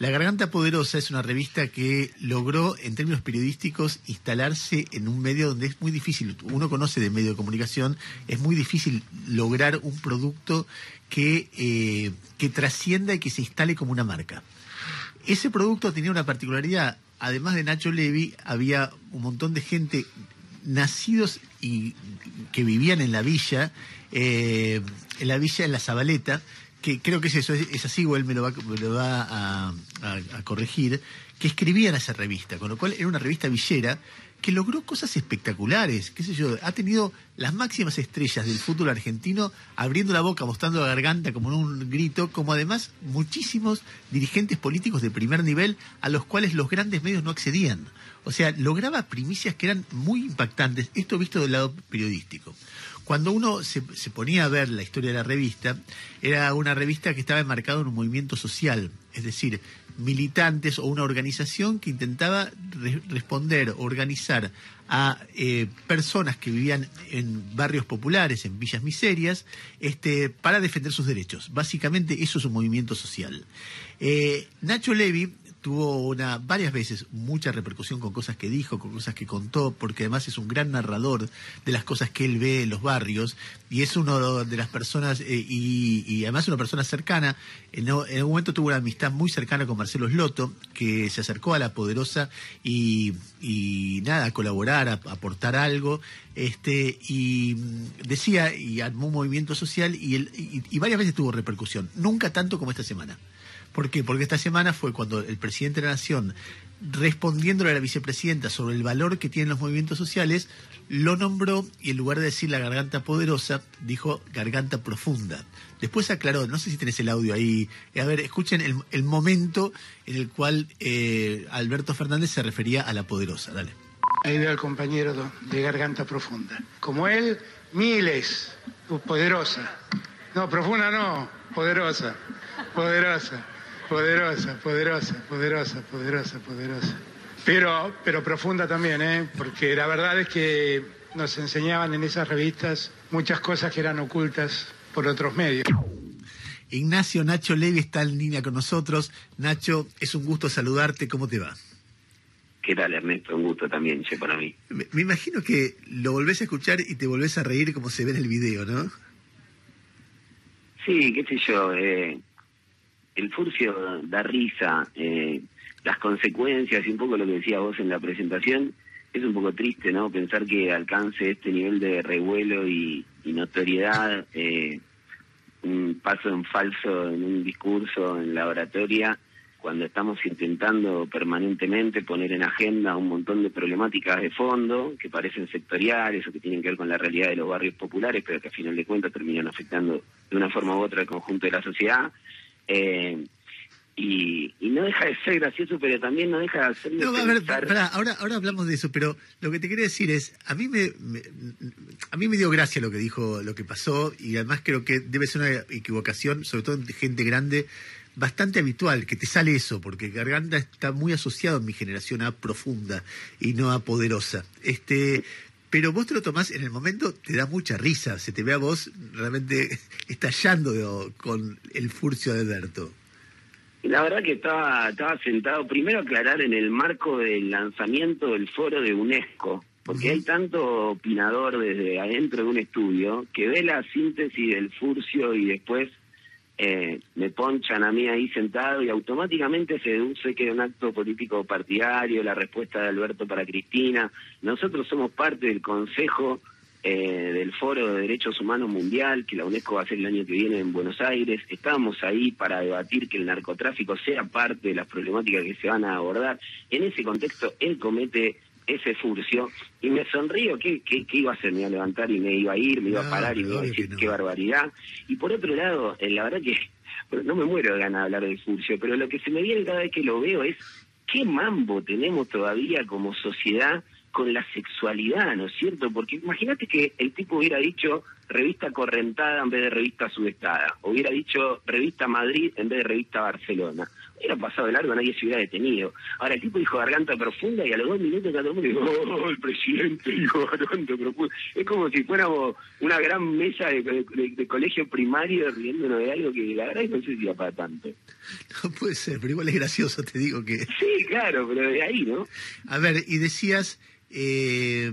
La Garganta Poderosa es una revista que logró, en términos periodísticos, instalarse en un medio donde es muy difícil, uno conoce de medio de comunicación, es muy difícil lograr un producto que, eh, que trascienda y que se instale como una marca. Ese producto tenía una particularidad, además de Nacho Levi, había un montón de gente nacidos y que vivían en la villa, eh, en la villa en la Zabaleta, que creo que es eso, es, así, o él me lo va, a, a, corregir, que escribían esa revista, con lo cual era una revista villera que logró cosas espectaculares, qué sé yo, ha tenido las máximas estrellas del fútbol argentino abriendo la boca, mostrando la garganta como en un grito, como además muchísimos dirigentes políticos de primer nivel a los cuales los grandes medios no accedían. O sea, lograba primicias que eran muy impactantes, esto visto del lado periodístico. Cuando uno se, ponía a ver la historia de la revista, era una revista que estaba enmarcada en un movimiento social, es decir, militantes o una organización que intentaba responder, organizar a eh, personas que vivían en barrios populares, en villas miserias, este, para defender sus derechos. Básicamente eso es un movimiento social. Eh, Nacho Levi tuvo una varias veces mucha repercusión con cosas que dijo, con cosas que contó, porque además es un gran narrador de las cosas que él ve en los barrios y es uno de las personas eh, y, además una persona cercana. En, en, un momento tuvo una amistad muy cercana con Marcelo Sloto, que se acercó a la poderosa y, y nada, a colaborar, a, aportar algo, este y decía y armó un movimiento social y, y varias veces tuvo repercusión, nunca tanto como esta semana. ¿Por qué? Porque esta semana fue cuando el presidente de la Nación, respondiéndole a la vicepresidenta sobre el valor que tienen los movimientos sociales, lo nombró y en lugar de decir la garganta poderosa, dijo garganta profunda. Después aclaró, no sé si tenés el audio ahí, a ver, escuchen el, momento en el cual eh, Alberto Fernández se refería a la poderosa. Dale. Ahí veo al compañero de garganta profunda. Como él, miles, poderosa. No, profunda no, poderosa, poderosa. Poderosa, poderosa, poderosa, poderosa, poderosa. Pero, pero profunda también, ¿eh? porque la verdad es que nos enseñaban en esas revistas muchas cosas que eran ocultas por otros medios. Ignacio Nacho Levi está en línea con nosotros. Nacho, es un gusto saludarte. ¿Cómo te va? ¿Qué tal, Ernesto? Un gusto también, che, para mí. Me, me, imagino que lo volvés a escuchar y te volvés a reír como se ve en el video, ¿no? Sí, qué sé yo. Eh, el furcio da risa, eh, las consecuencias y un poco lo que decía vos en la presentación, es un poco triste, ¿no? Pensar que alcance este nivel de revuelo y, notoriedad, eh, un paso en falso en un discurso en la oratoria, cuando estamos intentando permanentemente poner en agenda un montón de problemáticas de fondo que parecen sectoriales o que tienen que ver con la realidad de los barrios populares, pero que a final de cuentas terminan afectando de una forma u otra el conjunto de la sociedad. Eh, y, no deja de ser gracioso, pero también no deja de ser... No, a ver, ahora, ahora hablamos de eso, pero lo que te quería decir es, a mí me, a mí me dio gracia lo que dijo, lo que pasó, y además creo que debe ser una equivocación, sobre todo de gente grande, bastante habitual, que te sale eso, porque Garganta está muy asociado en mi generación a profunda y no a poderosa. Este, pero vos te lo tomás en el momento, te da mucha risa, se te ve a vos realmente estallando con el furcio de Alberto. La verdad que estaba, estaba sentado, primero aclarar en el marco del lanzamiento del foro de UNESCO, porque hay tanto opinador desde adentro de un estudio que ve la síntesis del furcio y después eh, me ponchan a mí ahí sentado y automáticamente se deduce que es un acto político partidario, la respuesta de Alberto para Cristina. Nosotros somos parte del Consejo eh, del Foro de Derechos Humanos Mundial, que la UNESCO va a hacer el año que viene en Buenos Aires. Estamos ahí para debatir que el narcotráfico sea parte de las problemáticas que se van a abordar. En ese contexto, él comete ese furcio y me sonrío, ¿qué, qué, iba a hacer? Me iba a levantar y me iba a ir, me iba a parar y me iba a decir qué barbaridad. Y por otro lado, eh, la verdad que no me muero de ganas de hablar del furcio, pero lo que se me viene cada vez que lo veo es qué mambo tenemos todavía como sociedad con la sexualidad, ¿no es cierto? Porque imagínate que el tipo hubiera dicho revista Correntada en vez de revista Sudestada, hubiera dicho revista Madrid en vez de revista Barcelona, Hubiera pasado de largo, nadie se hubiera detenido. Ahora el tipo dijo garganta profunda y a los dos minutos cada uno dijo, oh, el presidente dijo garganta profunda. Es como si fuéramos una gran mesa de, colegio primario riéndonos de algo que la verdad no sé si iba para tanto. No puede ser, pero igual es gracioso, te digo que... Sí, claro, pero de ahí, ¿no? A ver, y decías... Eh,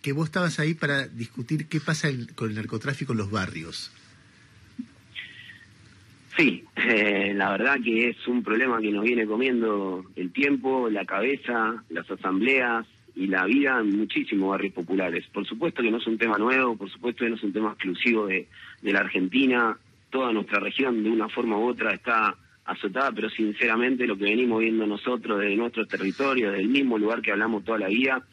que vos estabas ahí para discutir qué pasa con el narcotráfico en los barrios. Sí, eh, la verdad que es un problema que nos viene comiendo el tiempo, la cabeza, las asambleas y la vida en muchísimos barrios populares. Por supuesto que no es un tema nuevo, por supuesto que no es un tema exclusivo de, la Argentina, toda nuestra región de una forma u otra está azotada, pero sinceramente lo que venimos viendo nosotros desde nuestro territorio, desde el mismo lugar que hablamos toda la vida,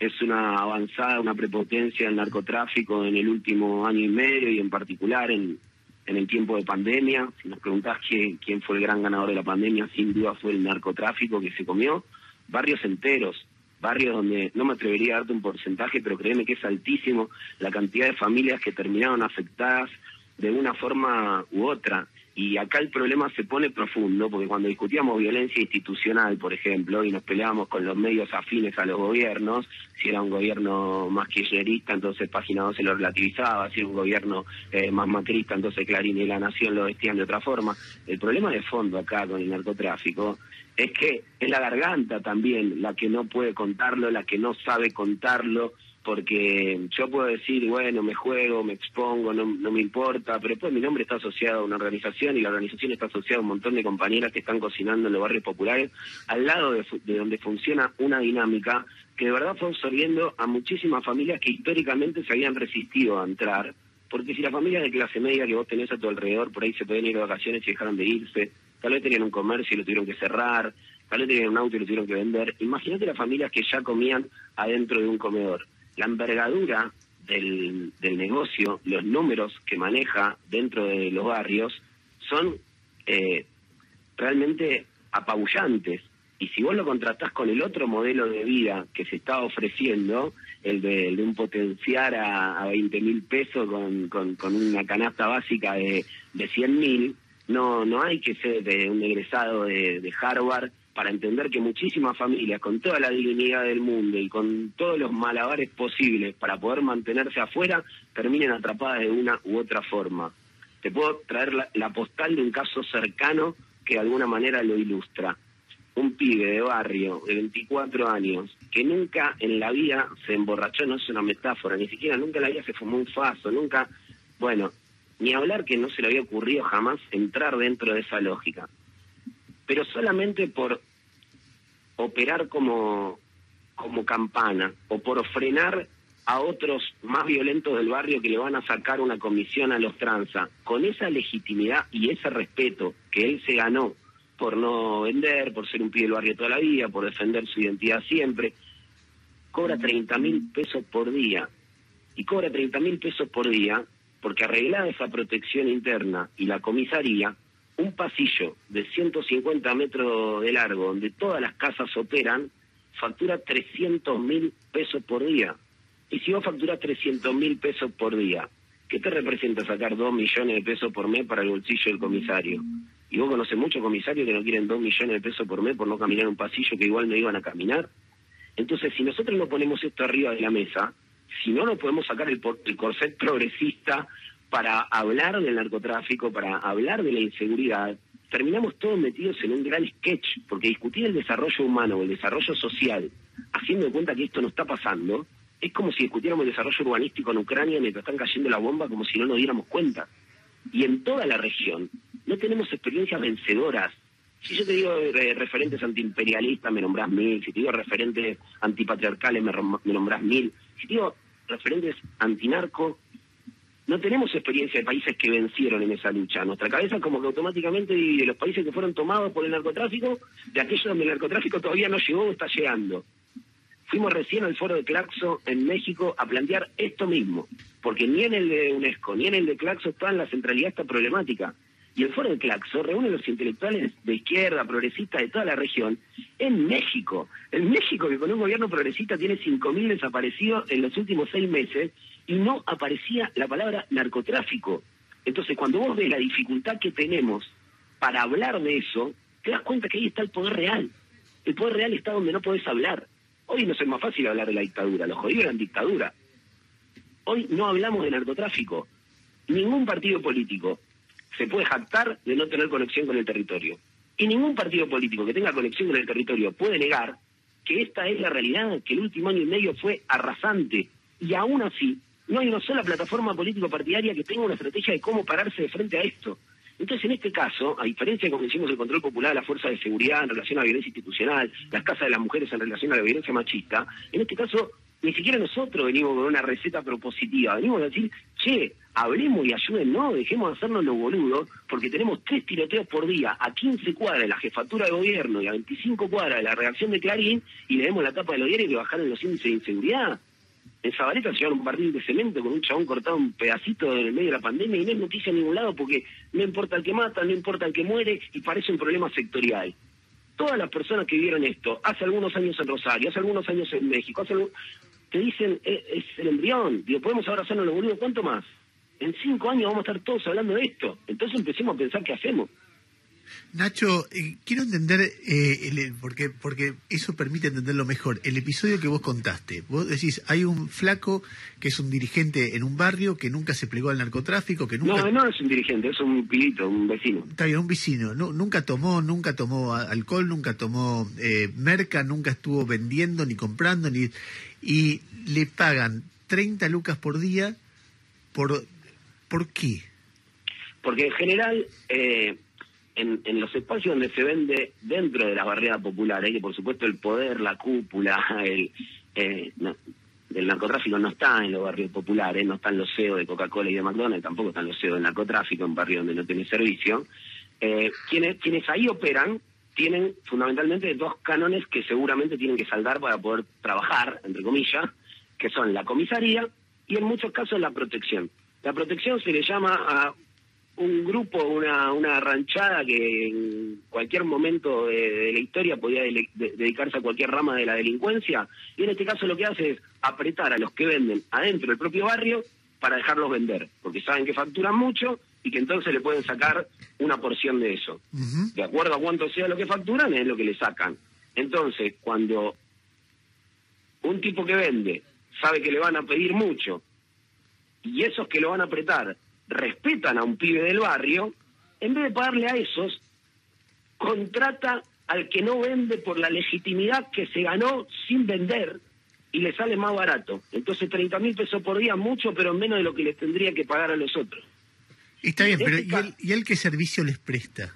es una avanzada, una prepotencia del narcotráfico en el último año y medio y en particular en, en el tiempo de pandemia. Si nos preguntás quién fue el gran ganador de la pandemia, sin duda fue el narcotráfico que se comió. Barrios enteros, barrios donde no me atrevería a darte un porcentaje, pero créeme que es altísimo la cantidad de familias que terminaron afectadas de una forma u otra. Y acá el problema se pone profundo, porque cuando discutíamos violencia institucional, por ejemplo, y nos peleábamos con los medios afines a los gobiernos, si era un gobierno más kirchnerista, entonces Página 2 se lo relativizaba, si era un gobierno eh, más macrista, entonces Clarín y La Nación lo vestían de otra forma. El problema de fondo acá con el narcotráfico es que es la garganta también la que no puede contarlo, la que no sabe contarlo, porque yo puedo decir, bueno, me juego, me expongo, no, no me importa, pero después mi nombre está asociado a una organización y la organización está asociada a un montón de compañeras que están cocinando en los barrios populares, al lado de, donde funciona una dinámica que de verdad fue absorbiendo a muchísimas familias que históricamente se habían resistido a entrar, porque si las familias de clase media que vos tenés a tu alrededor, por ahí se pueden ir de vacaciones y dejaron de irse, tal vez tenían un comercio y lo tuvieron que cerrar, tal vez tenían un auto y lo tuvieron que vender, imagínate las familias que ya comían adentro de un comedor la envergadura del, del negocio, los números que maneja dentro de los barrios son eh, realmente apabullantes. Y si vos lo contrastás con el otro modelo de vida que se está ofreciendo, el de, un potenciar a, a 20 mil pesos con, con, una canasta básica de, de 100 mil, no, no hay que ser de un egresado de, de Harvard para entender que muchísimas familias, con toda la dignidad del mundo y con todos los malabares posibles para poder mantenerse afuera, terminen atrapadas de una u otra forma. Te puedo traer la, postal de un caso cercano que de alguna manera lo ilustra. Un pibe de barrio de 24 años que nunca en la vida se emborrachó, no es una metáfora, ni siquiera nunca en la vida se fumó un faso, nunca, bueno, ni hablar que no se le había ocurrido jamás entrar dentro de esa lógica pero solamente por operar como, como campana o por frenar a otros más violentos del barrio que le van a sacar una comisión a los tranza, con esa legitimidad y ese respeto que él se ganó por no vender, por ser un pibe del barrio toda la vida, por defender su identidad siempre, cobra 30 mil pesos por día. Y cobra 30 mil pesos por día porque arreglada esa protección interna y la comisaría, un pasillo de 150 metros de largo, donde todas las casas operan, factura 300 mil pesos por día. Y si vos facturas 300 mil pesos por día, ¿qué te representa sacar 2 millones de pesos por mes para el bolsillo del comisario? Y vos conoces muchos comisarios que no quieren 2 millones de pesos por mes por no caminar un pasillo que igual no iban a caminar. Entonces, si nosotros no ponemos esto arriba de la mesa, si no nos podemos sacar el, el corset progresista para hablar del narcotráfico, para hablar de la inseguridad, terminamos todos metidos en un gran sketch, porque discutir el desarrollo humano o el desarrollo social, haciendo cuenta que esto no está pasando, es como si discutiéramos el desarrollo urbanístico en Ucrania mientras están cayendo la bomba, como si no nos diéramos cuenta. Y en toda la región no tenemos experiencias vencedoras. Si yo te digo eh, referentes antiimperialistas, me nombrás mil. Si te digo referentes antipatriarcales, me, me nombrás mil. Si te digo referentes antinarco, no tenemos experiencia de países que vencieron en esa lucha. Nuestra cabeza como que automáticamente divide los países que fueron tomados por el narcotráfico de aquellos donde el narcotráfico todavía no llegó o está llegando. Fuimos recién al foro de Claxo en México a plantear esto mismo, porque ni en el de UNESCO ni en el de Claxo está en la centralidad esta problemática. Y el foro de Claxo reúne a los intelectuales de izquierda, progresistas de toda la región, en México. En México, que con un gobierno progresista tiene 5.000 desaparecidos en los últimos seis meses, y no aparecía la palabra narcotráfico. Entonces, cuando vos ves la dificultad que tenemos para hablar de eso, te das cuenta que ahí está el poder real. El poder real está donde no podés hablar. Hoy no es más fácil hablar de la dictadura, los jodidos eran dictadura. Hoy no hablamos de narcotráfico. Ningún partido político se puede jactar de no tener conexión con el territorio. Y ningún partido político que tenga conexión con el territorio puede negar que esta es la realidad, que el último año y medio fue arrasante. Y aún así, no hay una sola plataforma político-partidaria que tenga una estrategia de cómo pararse de frente a esto. Entonces, en este caso, a diferencia de como decimos el control popular de la fuerza de seguridad en relación a la violencia institucional, las casas de las mujeres en relación a la violencia machista, en este caso, ni siquiera nosotros venimos con una receta propositiva, venimos a decir, che, hablemos y ayúdennos, dejemos de hacernos los boludos, porque tenemos tres tiroteos por día a 15 cuadras de la jefatura de gobierno y a 25 cuadras de la redacción de Clarín, y le demos la tapa de los diarios que bajaron los índices de inseguridad. En Zabaleta se llevaron un barril de cemento con un chabón cortado un pedacito en el medio de la pandemia y no es noticia en ningún lado porque no importa el que mata, no importa el que muere y parece un problema sectorial. Todas las personas que vieron esto, hace algunos años en Rosario, hace algunos años en México, te dicen, es, es el embrión, digo, podemos ahora hacernos los boludos, ¿cuánto más? En cinco años vamos a estar todos hablando de esto. Entonces empecemos a pensar qué hacemos. Nacho, eh, quiero entender, eh, porque, porque eso permite entenderlo mejor. El episodio que vos contaste, vos decís, hay un flaco que es un dirigente en un barrio que nunca se plegó al narcotráfico, que nunca... No, no es un dirigente, es un pilito, un vecino. Está bien, un vecino. nunca tomó, nunca tomó alcohol, nunca tomó eh, merca, nunca estuvo vendiendo ni comprando, ni y le pagan 30 lucas por día por... ¿Por qué? Porque en general... Eh, en, en, los espacios donde se vende dentro de las barreras populares, que por supuesto el poder, la cúpula, el, eh, el narcotráfico no está en los barrios populares, no están los CEOs de Coca-Cola y de McDonald's, tampoco están los CEOs del narcotráfico en barrios donde no tiene servicio. Eh, quienes, quienes ahí operan tienen fundamentalmente dos cánones que seguramente tienen que saldar para poder trabajar, entre comillas, que son la comisaría y en muchos casos la protección. La protección se le llama a un grupo, una, una ranchada que en cualquier momento de, la historia podía dedicarse a cualquier rama de la delincuencia, y en este caso lo que hace es apretar a los que venden adentro del propio barrio para dejarlos vender, porque saben que facturan mucho y que entonces le pueden sacar una porción de eso. De acuerdo a cuánto sea lo que facturan, es lo que le sacan. Entonces, cuando un tipo que vende sabe que le van a pedir mucho, y esos que lo van a apretar respetan a un pibe del barrio, en vez de pagarle a esos, contrata al que no vende por la legitimidad que se ganó sin vender y le sale más barato. Entonces 30 mil pesos por día, mucho, pero menos de lo que les tendría que pagar a los otros. Está bien, pero este ¿y él, ¿y él qué servicio les presta?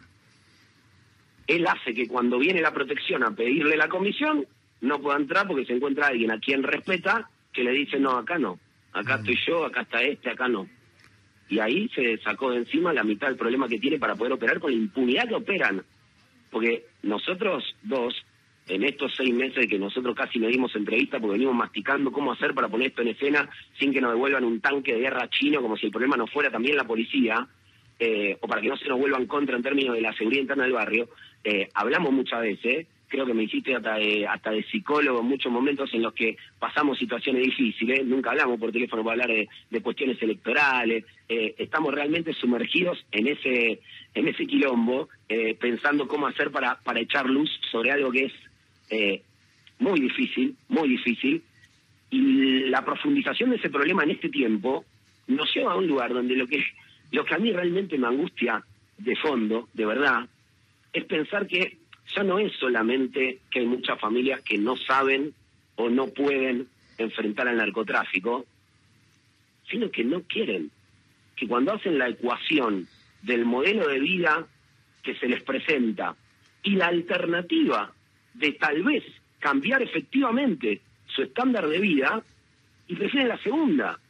Él hace que cuando viene la protección a pedirle la comisión, no pueda entrar porque se encuentra alguien a quien respeta que le dice, no, acá no, acá mm. estoy yo, acá está este, acá no y ahí se sacó de encima la mitad del problema que tiene para poder operar con la impunidad que operan. Porque nosotros dos, en estos seis meses que nosotros casi no dimos entrevista porque venimos masticando cómo hacer para poner esto en escena sin que nos devuelvan un tanque de guerra chino como si el problema no fuera también la policía, eh, o para que no se nos vuelvan contra en términos de la seguridad interna del barrio, eh, hablamos muchas veces, creo que me hiciste hasta de, hasta de psicólogo en muchos momentos en los que pasamos situaciones difíciles, nunca hablamos por teléfono para hablar de, cuestiones electorales, eh, estamos realmente sumergidos en ese, en ese quilombo, eh, pensando cómo hacer para, para echar luz sobre algo que es eh, muy difícil, muy difícil, y la profundización de ese problema en este tiempo nos lleva a un lugar donde lo que, lo que a mí realmente me angustia de fondo, de verdad, es pensar que ya no es solamente que hay muchas familias que no saben o no pueden enfrentar al narcotráfico, sino que no quieren. Que cuando hacen la ecuación del modelo de vida que se les presenta y la alternativa de tal vez cambiar efectivamente su estándar de vida, y prefieren la segunda.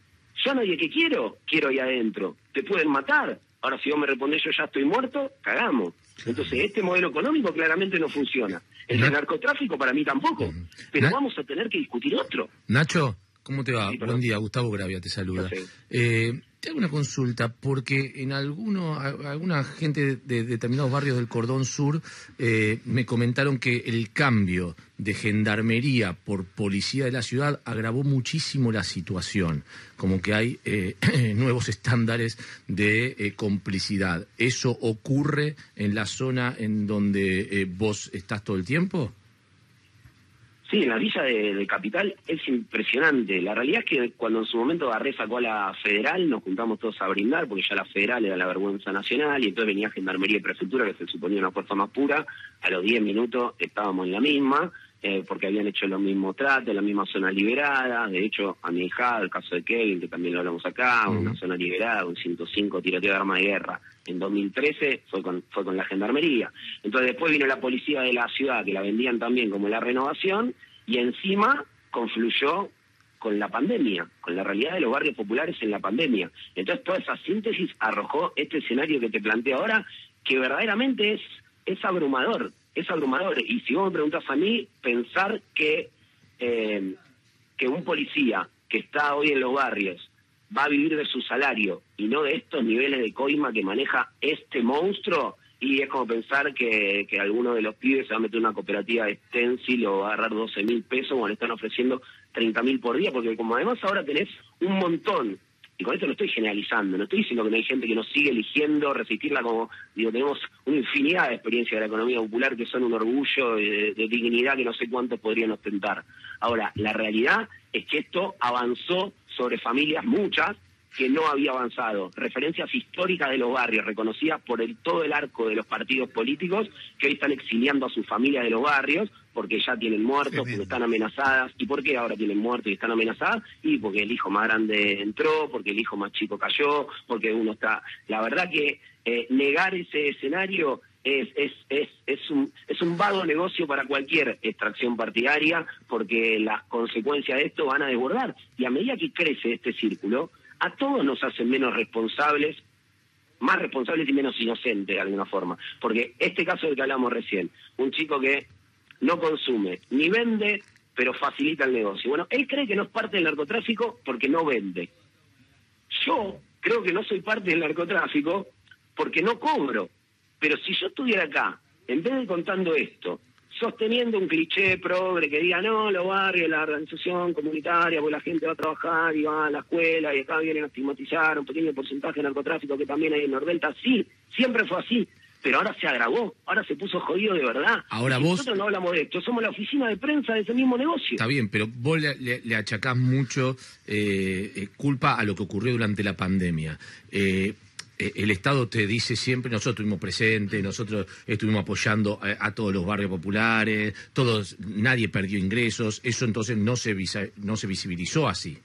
Yo nadie que quiero, quiero ahí adentro. Te pueden matar. Ahora si vos me respondés yo ya estoy muerto, cagamos. Entonces, este modelo económico claramente no funciona. El narcotráfico para mí tampoco. Pero vamos a tener que discutir otro. Nacho, ¿Cómo te va? Buen día, Gustavo Gravia te saluda. Eh, te hago una consulta, porque en alguno, alguna gente de, determinados barrios del Cordón Sur eh, me comentaron que el cambio de gendarmería por policía de la ciudad agravó muchísimo la situación, como que hay eh, nuevos estándares de complicidad. ¿Eso ocurre en la zona en donde vos estás todo el tiempo? Sí, en la villa de, Capital es impresionante. La realidad es que cuando en su momento Barré sacó a la federal, nos juntamos todos a brindar, porque ya la federal era la vergüenza nacional, y entonces venía Gendarmería y Prefectura, que se suponía una fuerza más pura. A los 10 minutos estábamos en la misma. Eh, porque habían hecho lo mismo trato, la misma zona liberada. De hecho, a mi hija, el caso de Kevin, que también lo hablamos acá, una zona liberada, un 105 tiroteo de arma de guerra. En 2013 fue con, fue con la gendarmería. Entonces, después vino la policía de la ciudad, que la vendían también como la renovación, y encima confluyó con la pandemia, con la realidad de los barrios populares en la pandemia. Entonces, toda esa síntesis arrojó este escenario que te planteo ahora, que verdaderamente es, es abrumador es abrumador. Y si vos me preguntas a mí, pensar que, eh, que un policía que está hoy en los barrios va a vivir de su salario y no de estos niveles de coima que maneja este monstruo, y es como pensar que, que alguno de los pibes se va a meter una cooperativa de stencil o va a agarrar 12 mil pesos o le están ofreciendo 30 mil por día, porque como además ahora tenés un montón y con esto no estoy generalizando, no estoy diciendo que no hay gente que nos sigue eligiendo resistirla como, digo, tenemos una infinidad de experiencias de la economía popular que son un orgullo de, dignidad que no sé cuántos podrían ostentar. Ahora, la realidad es que esto avanzó sobre familias, muchas, que no había avanzado. Referencias históricas de los barrios, reconocidas por el, todo el arco de los partidos políticos, que hoy están exiliando a sus familias de los barrios, porque ya tienen muertos, porque están amenazadas. ¿Y por qué ahora tienen muertos y están amenazadas? Y porque el hijo más grande entró, porque el hijo más chico cayó, porque uno está... La verdad que eh, negar ese escenario es, es, es, es, un, es un vago negocio para cualquier extracción partidaria porque las consecuencias de esto van a desbordar. Y a medida que crece este círculo, a todos nos hacen menos responsables, más responsables y menos inocentes de alguna forma. Porque este caso del que hablamos recién, un chico que no consume ni vende, pero facilita el negocio. Bueno, él cree que no es parte del narcotráfico porque no vende. Yo creo que no soy parte del narcotráfico porque no cobro. Pero si yo estuviera acá, en vez de contando esto, sosteniendo un cliché progre que diga, no, los barrios, la organización comunitaria, pues la gente va a trabajar y va a la escuela y acá vienen a estigmatizar un pequeño porcentaje de narcotráfico que también hay en Nordelta. Sí, siempre fue así, pero ahora se agravó, ahora se puso jodido de verdad. Ahora vos... Nosotros no hablamos de esto, somos la oficina de prensa de ese mismo negocio. Está bien, pero vos le, achacás mucho eh, eh, culpa a lo que ocurrió durante la pandemia. Eh, el Estado te dice siempre, nosotros estuvimos presentes, nosotros estuvimos apoyando a, todos los barrios populares, todos, nadie perdió ingresos, eso entonces no se, no se visibilizó así.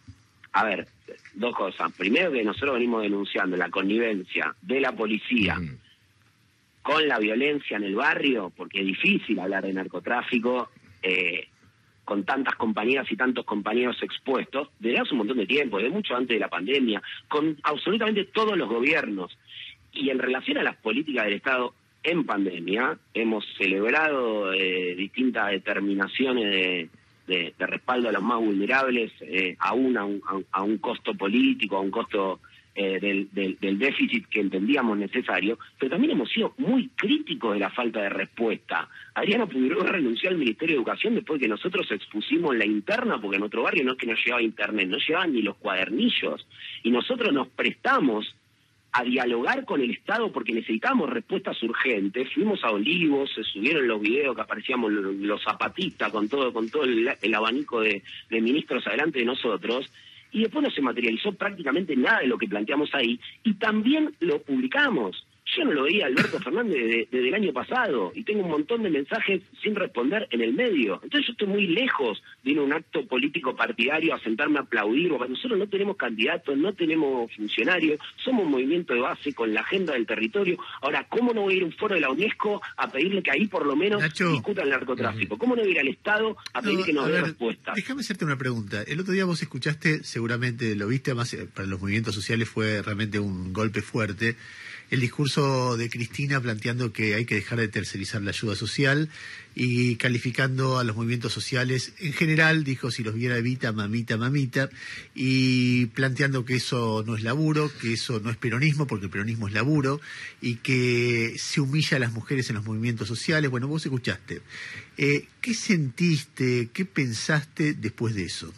A ver, dos cosas. Primero que nosotros venimos denunciando la connivencia de la policía con la violencia en el barrio, porque es difícil hablar de narcotráfico. Eh, con tantas compañeras y tantos compañeros expuestos desde hace un montón de tiempo, desde mucho antes de la pandemia, con absolutamente todos los gobiernos. Y en relación a las políticas del Estado en pandemia, hemos celebrado eh, distintas determinaciones de, respaldo a los más vulnerables, eh, aún a un costo político, a un costo eh, del, del, déficit que entendíamos necesario, pero también hemos sido muy críticos de la falta de respuesta. Adriano Figueroa renunció al Ministerio de Educación después de que nosotros expusimos la interna, porque en otro barrio no es que no llegaba internet, no llegaban ni los cuadernillos, y nosotros nos prestamos a dialogar con el Estado porque necesitábamos respuestas urgentes. Fuimos a Olivos, se subieron los videos que aparecíamos los, zapatistas con todo, con todo el, abanico de, de ministros adelante de nosotros y después no se materializó prácticamente nada de lo que planteamos ahí y también lo publicamos. Yo no lo veía Alberto Fernández desde, el año pasado y tengo un montón de mensajes sin responder en el medio. Entonces yo estoy muy lejos de ir a un acto político partidario a sentarme a aplaudir, porque nosotros no tenemos candidatos, no tenemos funcionarios, somos un movimiento de base con la agenda del territorio. Ahora, ¿cómo no voy a ir a un foro de la UNESCO a pedirle que ahí por lo menos discutan el narcotráfico? ¿Cómo no voy a ir al Estado a pedir que nos dé respuesta? Déjame hacerte una pregunta. El otro día vos escuchaste, seguramente lo viste, además eh, para los movimientos sociales fue realmente un golpe fuerte el discurso de Cristina planteando que hay que dejar de tercerizar la ayuda social y calificando a los movimientos sociales en general, dijo si los viera Evita, mamita, mamita, y planteando que eso no es laburo, que eso no es peronismo, porque el peronismo es laburo, y que se humilla a las mujeres en los movimientos sociales. Bueno, vos escuchaste. Eh, ¿Qué sentiste, qué pensaste después de eso?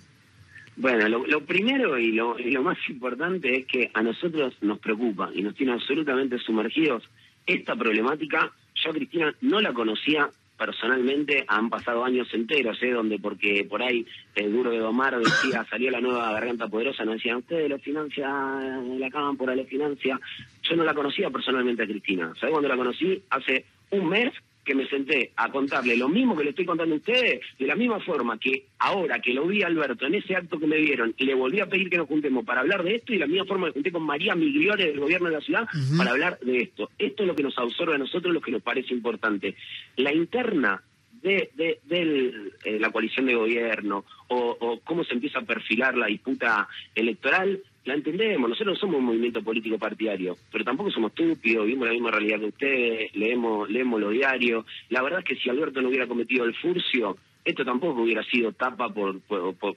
Bueno, lo, primero y lo, más importante es que a nosotros nos preocupa y nos tiene absolutamente sumergidos esta problemática. Yo Cristina no la conocía personalmente, han pasado años enteros, ¿eh? donde porque por ahí el duro de Domar decía, salió la nueva garganta poderosa, nos decían, ustedes lo financia, la cámpora lo financia. Yo no la conocía personalmente a Cristina. ¿Sabes cuándo la conocí? Hace un mes que me senté a contarle lo mismo que le estoy contando a ustedes, de la misma forma que ahora que lo vi a Alberto en ese acto que me vieron y le volví a pedir que nos juntemos para hablar de esto y de la misma forma que junté con María Migliore del gobierno de la ciudad para hablar de esto. Esto es lo que nos absorbe a nosotros, lo que nos parece importante. La interna de, de, eh, la coalición de gobierno o, o, cómo se empieza a perfilar la disputa electoral la entendemos, nosotros no somos un movimiento político partidario, pero tampoco somos estúpidos, vivimos la misma realidad que ustedes, leemos, leemos los diarios. La verdad es que si Alberto no hubiera cometido el furcio, esto tampoco hubiera sido tapa por,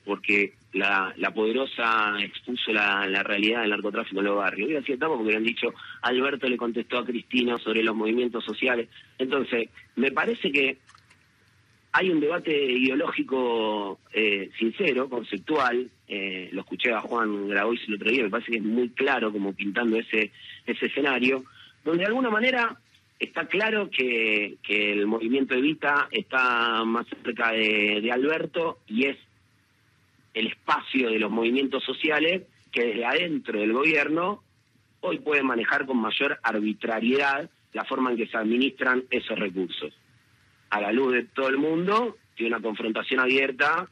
porque la, poderosa expuso la, realidad del narcotráfico en los barrios. Hubiera sido tapa porque han dicho, Alberto le contestó a Cristina sobre los movimientos sociales. Entonces, me parece que hay un debate ideológico eh, sincero, conceptual. Eh, lo escuché a Juan Grabois el otro día, me parece que es muy claro como pintando ese, ese escenario, donde de alguna manera está claro que, el movimiento Evita está más cerca de, de Alberto y es el espacio de los movimientos sociales que desde adentro del gobierno hoy puede manejar con mayor arbitrariedad la forma en que se administran esos recursos a la luz de todo el mundo, tiene una confrontación abierta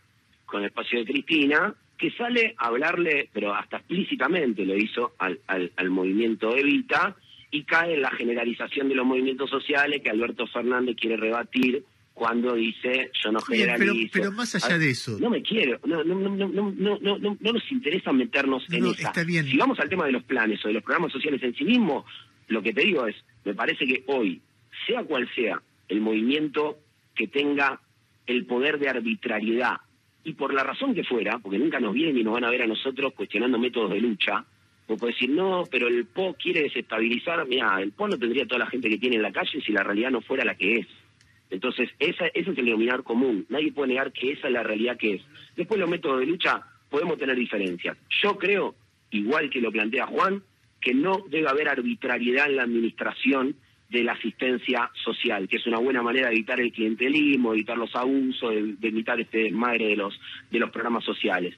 con el espacio de Cristina, que sale a hablarle, pero hasta explícitamente lo hizo al, al, movimiento Evita, y cae en la generalización de los movimientos sociales que Alberto Fernández quiere rebatir cuando dice yo no generalizo. pero, pero, más allá de eso. No me quiero, no, no, no, no, no, no, no nos interesa meternos en esa. Está bien. Si vamos al tema de los planes o de los programas sociales en sí mismo, lo que te digo es, me parece que hoy, sea cual sea el movimiento que tenga el poder de arbitrariedad. Y por la razón que fuera, porque nunca nos vienen y nos van a ver a nosotros cuestionando métodos de lucha, o puede decir, no, pero el PO quiere desestabilizar, mira, el PO no tendría toda la gente que tiene en la calle si la realidad no fuera la que es. Entonces, esa, ese es el denominador común. Nadie puede negar que esa es la realidad que es. Después los métodos de lucha podemos tener diferencias. Yo creo, igual que lo plantea Juan, que no debe haber arbitrariedad en la administración de la asistencia social, que es una buena manera de evitar el clientelismo, evitar los abusos, de, evitar este madre de los, de los programas sociales.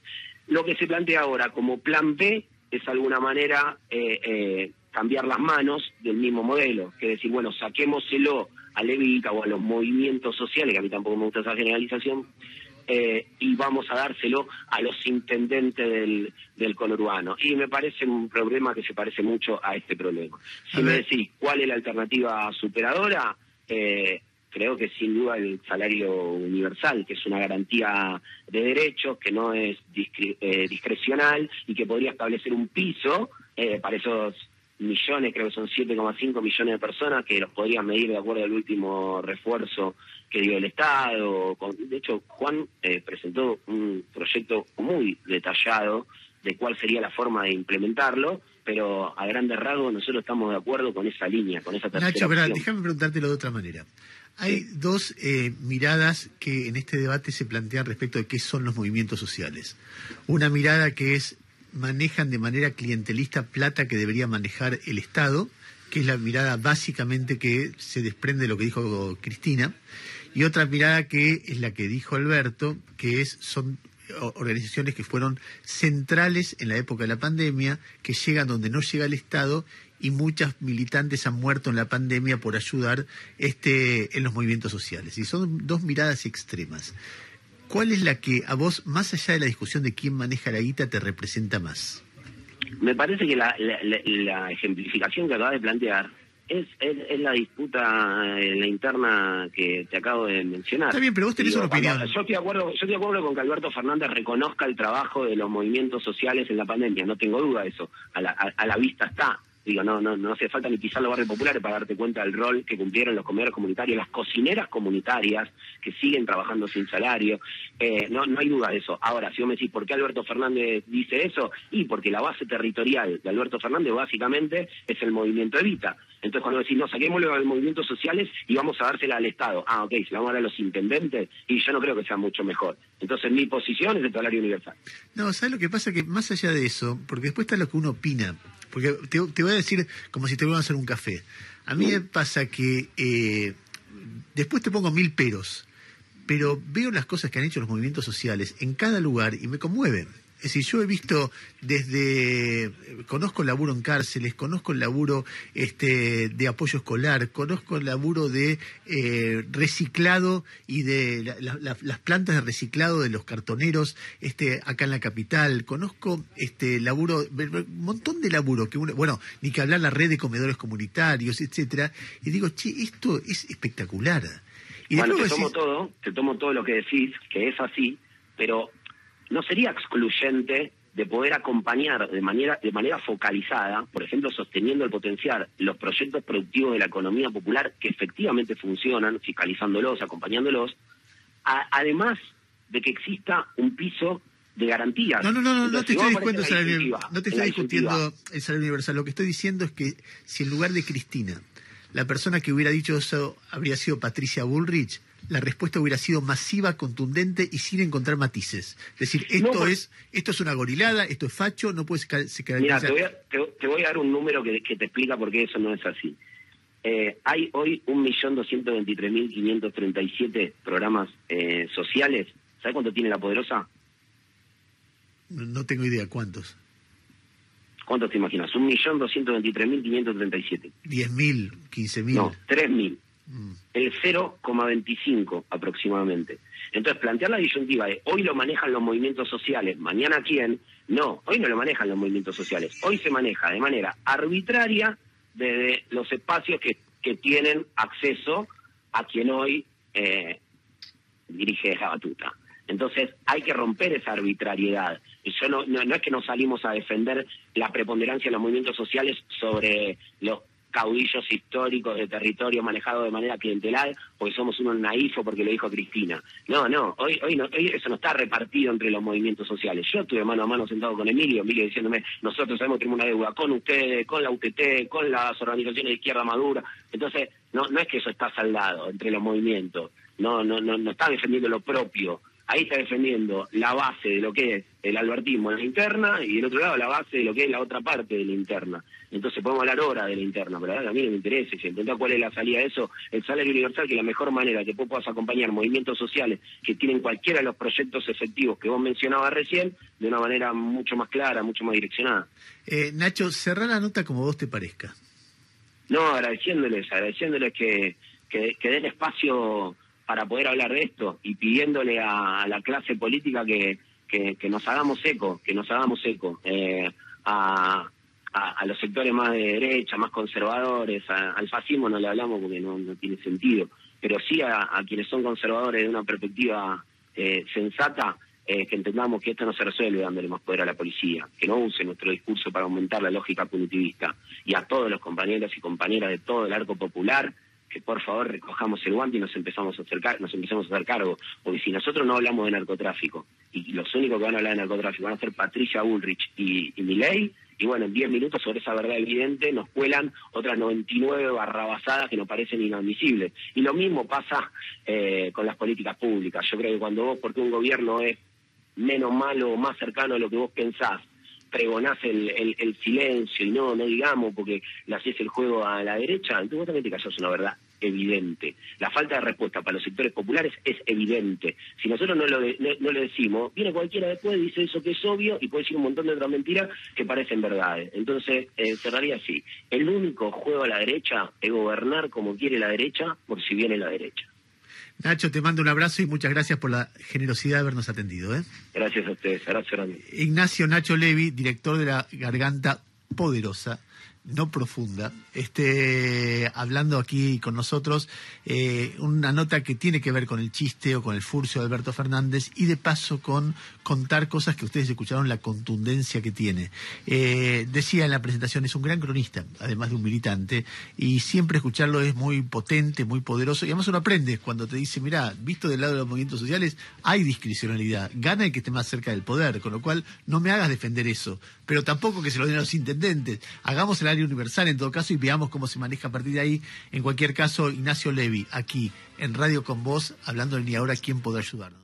Lo que se plantea ahora como plan B es de alguna manera eh, eh, cambiar las manos del mismo modelo, que decir, bueno, saquémoselo a Levita o a los movimientos sociales, que a mí tampoco me gusta esa generalización, eh, y vamos a dárselo a los intendentes del, del conurbano. Y me parece un problema que se parece mucho a este problema. Si me decís cuál es la alternativa superadora, eh, creo que sin duda el salario universal, que es una garantía de derechos, que no es eh, discrecional y que podría establecer un piso para esos millones, creo que son 7,5 millones de personas que los podrían medir de acuerdo al último refuerzo que dio el Estado. De hecho, Juan eh, presentó un proyecto muy detallado de cuál sería la forma de implementarlo, pero a grandes rasgos nosotros estamos de acuerdo con esa línea, con esa tercera Nacho, pero déjame preguntártelo de otra manera. Hay dos eh, miradas que en este debate se plantean respecto de qué son los movimientos sociales. Una mirada que es manejan de manera clientelista plata que debería manejar el Estado, que es la mirada básicamente que se desprende de lo que dijo Cristina, y otra mirada que es la que dijo Alberto, que es son organizaciones que fueron centrales en la época de la pandemia, que llegan donde no llega el Estado y muchas militantes han muerto en la pandemia por ayudar este en los movimientos sociales. Y son dos miradas extremas. ¿Cuál es la que a vos, más allá de la discusión de quién maneja la guita, te representa más? Me parece que la, ejemplificación que acabas de plantear es, es, la disputa en la interna que te acabo de mencionar. Está bien, pero vos tenés una opinión. Yo estoy, de acuerdo, yo estoy de acuerdo con que Alberto Fernández reconozca el trabajo de los movimientos sociales en la pandemia, no tengo duda de eso, a la, a la vista está. Digo, no, no, no hace falta ni pisar los barrios populares para darte cuenta del rol que cumplieron los comedores comunitarios, las cocineras comunitarias que siguen trabajando sin salario. Eh, no, no hay duda de eso. Ahora, si vos me decís por qué Alberto Fernández dice eso, y porque la base territorial de Alberto Fernández básicamente es el movimiento Evita. Entonces, cuando decís, no, saquémoslo a los movimientos sociales y vamos a dársela al Estado. Ah, ok, se la vamos a dar a los intendentes y yo no creo que sea mucho mejor. Entonces, mi posición es el salario universal. No, ¿sabes lo que pasa? Que más allá de eso, porque después está lo que uno opina. Porque te, voy a decir como si te a hacer un café. A mí me pasa que eh, después te pongo mil peros, pero veo las cosas que han hecho los movimientos sociales en cada lugar y me conmueven. Es decir, yo he visto desde, conozco el laburo en cárceles, conozco el laburo este, de apoyo escolar, conozco el laburo de eh, reciclado y de las plantas de reciclado de los cartoneros este, acá en la capital, conozco este laburo, un montón de laburo, que bueno, ni que hablar la red de comedores comunitarios, etcétera, y digo, che, esto es espectacular. Y bueno, te tomo todo, te tomo todo lo que decís, que es así, pero no sería excluyente de poder acompañar de manera, de manera focalizada, por ejemplo, sosteniendo el potencial los proyectos productivos de la economía popular que efectivamente funcionan, fiscalizándolos, acompañándolos, además de que exista un piso de garantías. No, no, no, no, te estoy discutiendo no te estoy discutiendo el salario universal. Lo que estoy diciendo es que si en lugar de Cristina, la persona que hubiera dicho eso habría sido Patricia Bullrich, la respuesta hubiera sido masiva, contundente y sin encontrar matices. Es decir, esto pues- es esto es una gorilada, esto es facho, no puede se Mira, te voy, a, te, voy a dar un número que, te explica por qué eso no es así. Eh, hay hoy 1.223.537 programas eh, sociales. ¿Sabes cuánto tiene la Poderosa? No, tengo idea, ¿cuántos? ¿Cuántos te imaginas? 1.223.537. ¿10.000? ¿15.000? No, 3.000 el 0,25 aproximadamente. Entonces, plantear la disyuntiva de hoy lo manejan los movimientos sociales, mañana quién, no, hoy no lo manejan los movimientos sociales, hoy se maneja de manera arbitraria desde los espacios que, que tienen acceso a quien hoy eh, dirige la batuta. Entonces hay que romper esa arbitrariedad. Yo no, no, no, es que nos salimos a defender la preponderancia de los movimientos sociales sobre los caudillos históricos de territorio manejado de manera clientelar, porque somos unos naifos porque lo dijo Cristina. No, no, hoy, hoy, no, hoy eso no está repartido entre los movimientos sociales. Yo estuve mano a mano sentado con Emilio, Emilio diciéndome, nosotros sabemos que tenemos una deuda con ustedes, con la UTT, con las organizaciones de izquierda madura. Entonces, no, no es que eso está saldado entre los movimientos, no, no, no, no está defendiendo lo propio ahí está defendiendo la base de lo que es el albertismo en la interna y del otro lado la base de lo que es la otra parte de la interna. Entonces podemos hablar ahora de la interna, pero a mí no me interesa, si entender cuál es la salida de eso, el salario universal, que es la mejor manera que vos puedas acompañar movimientos sociales que tienen cualquiera de los proyectos efectivos que vos mencionabas recién, de una manera mucho más clara, mucho más direccionada. Eh, Nacho, cerrá la nota como vos te parezca. No, agradeciéndoles, agradeciéndoles que, que, que den espacio para poder hablar de esto y pidiéndole a, la clase política que, que, nos hagamos eco, que nos hagamos eco eh, a, a, los sectores más de derecha, más conservadores, al fascismo no le hablamos porque no, tiene sentido, pero sí a, quienes son conservadores de una perspectiva eh, sensata, eh, que entendamos que esto no se resuelve dándole más poder a la policía, que no use nuestro discurso para aumentar la lógica punitivista, y a todos los compañeros y compañeras de todo el arco popular, que por favor recojamos el guante y nos empezamos a acercar, nos empezamos a hacer cargo, porque si nosotros no hablamos de narcotráfico y los únicos que van a hablar de narcotráfico van a ser Patricia Bullrich y, y Miley, y bueno, en 10 minutos sobre esa verdad evidente nos cuelan otras 99 barrabasadas que nos parecen inadmisibles. Y lo mismo pasa eh, con las políticas públicas. Yo creo que cuando vos, porque un gobierno es menos malo o más cercano a lo que vos pensás, pregonás el, el, silencio y no, no digamos porque le haces el juego a la derecha, entonces vos también te callas una verdad evidente. La falta de respuesta para los sectores populares es evidente. Si nosotros no lo, no, lo decimos, viene cualquiera después, dice eso que es obvio y puede decir un montón de otras mentiras que parecen verdades. Entonces, eh, cerraría así. El único juego a la derecha es gobernar como quiere la derecha por si viene la derecha. Nacho, te mando un abrazo y muchas gracias por la generosidad de habernos atendido. ¿eh? Gracias a ustedes. Abrazo Ignacio Nacho Levi, director de la Garganta Poderosa. No profunda, esté hablando aquí con nosotros eh, una nota que tiene que ver con el chiste o con el furcio de Alberto Fernández y de paso con contar cosas que ustedes escucharon, la contundencia que tiene. Eh, decía en la presentación, es un gran cronista, además de un militante, y siempre escucharlo es muy potente, muy poderoso, y además uno aprende cuando te dice, mira, visto del lado de los movimientos sociales, hay discrecionalidad, gana el que esté más cerca del poder, con lo cual no me hagas defender eso, pero tampoco que se lo den a los intendentes, hagamos el área universal en todo caso y veamos cómo se maneja a partir de ahí. En cualquier caso, Ignacio Levi, aquí en Radio con Voz, hablando de ni ahora quién puede ayudarnos.